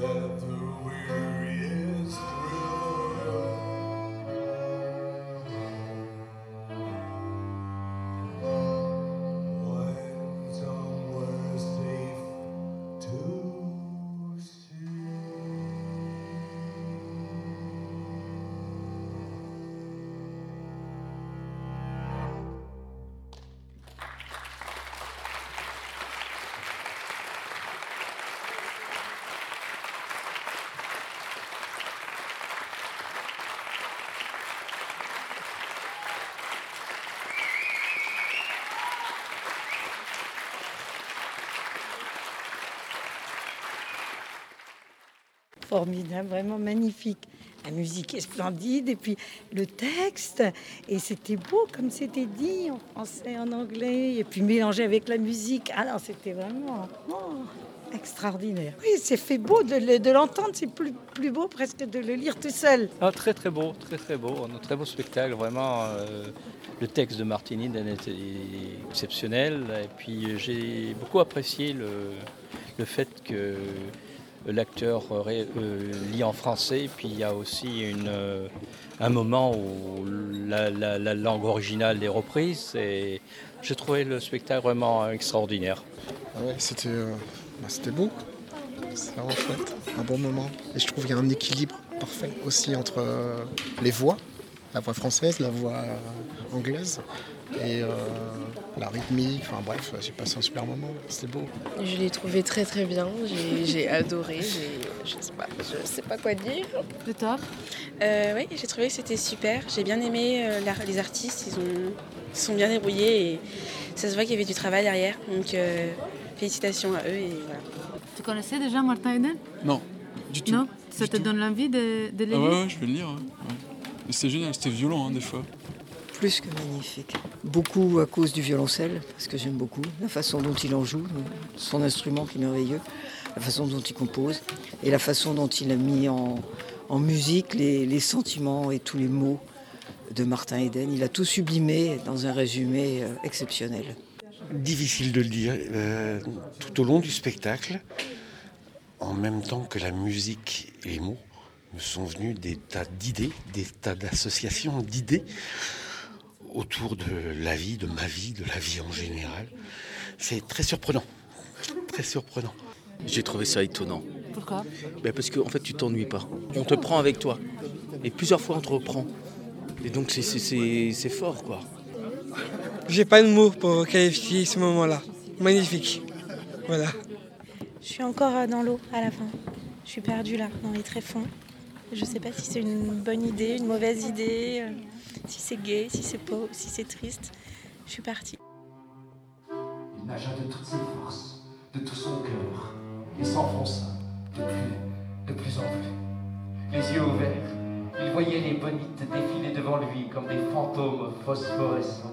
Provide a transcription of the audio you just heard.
that the weary is through. Formidable, vraiment magnifique. La musique est splendide et puis le texte. Et c'était beau comme c'était dit en français, en anglais. Et puis mélangé avec la musique. Alors c'était vraiment oh, extraordinaire. Oui, c'est fait beau de, le- de l'entendre. C'est plus, plus beau presque de le lire tout seul. Ah, très très beau, très très beau, un très beau spectacle, vraiment. euh, le texte de Martini était exceptionnel. Et puis euh, j'ai beaucoup apprécié le, le fait que l'acteur ré- euh, lit en français. Puis il y a aussi euh, un moment où la, la- la langue originale est reprise. Et j'ai trouvé le spectacle vraiment extraordinaire. Ah c'était euh, bah, c'était beau. C'est. Un bon moment. Et je trouve qu'il y a un équilibre parfait aussi entre euh, les voix, la voix française, la voix euh, anglaise et euh, la rythmique. Enfin bref, j'ai passé un super moment. C'était beau. Je l'ai trouvé très très bien, j'ai- adoré, je sais pas, je sais pas quoi dire. Le top. Euh, oui, j'ai trouvé que c'était super, j'ai bien aimé euh, les artistes, ils, ont, ils sont bien débrouillés et ça se voit qu'il y avait du travail derrière, donc euh, félicitations à eux et voilà. Tu connaissais déjà Martin Eden Non, du tout. Non? Ça Du te tout. donne l'envie de, de le Ah lire? ouais, ouais, je vais le lire. ouais, ouais. Mais C'était génial, c'était violent hein, des fois. plus que magnifique. Beaucoup à cause du violoncelle, parce que j'aime beaucoup la façon dont il en joue, son instrument qui est merveilleux, la façon dont il compose et la façon dont il a mis en, en musique les, les sentiments et tous les mots de Martin Eden. Il a tout sublimé dans un résumé euh, exceptionnel. Difficile de le dire euh, tout au long du spectacle, en même temps que la musique et les mots me sont venus des tas d'idées, des tas d'associations d'idées autour de la vie, de ma vie, de la vie en général. C'est très surprenant, très surprenant. J'ai trouvé ça étonnant. Pourquoi? Ben parce qu'en fait, tu t'ennuies pas. On te prend avec toi. Et plusieurs fois, on te reprend. Et donc, c'est fort, quoi. J'ai pas de mots pour qualifier ce moment-là. Magnifique. Voilà. Je suis encore euh, dans l'eau à la fin. Je suis perdue là, dans les tréfonds. Je sais pas si c'est une bonne idée, une mauvaise idée, euh, si c'est gai, si c'est beau, si c'est triste. Je suis partie. Il nagea de toutes ses forces, de tout son cœur, et s'enfonça de plus, de plus en plus. Les yeux ouverts, il voyait les bonites défiler devant lui comme des fantômes phosphorescents.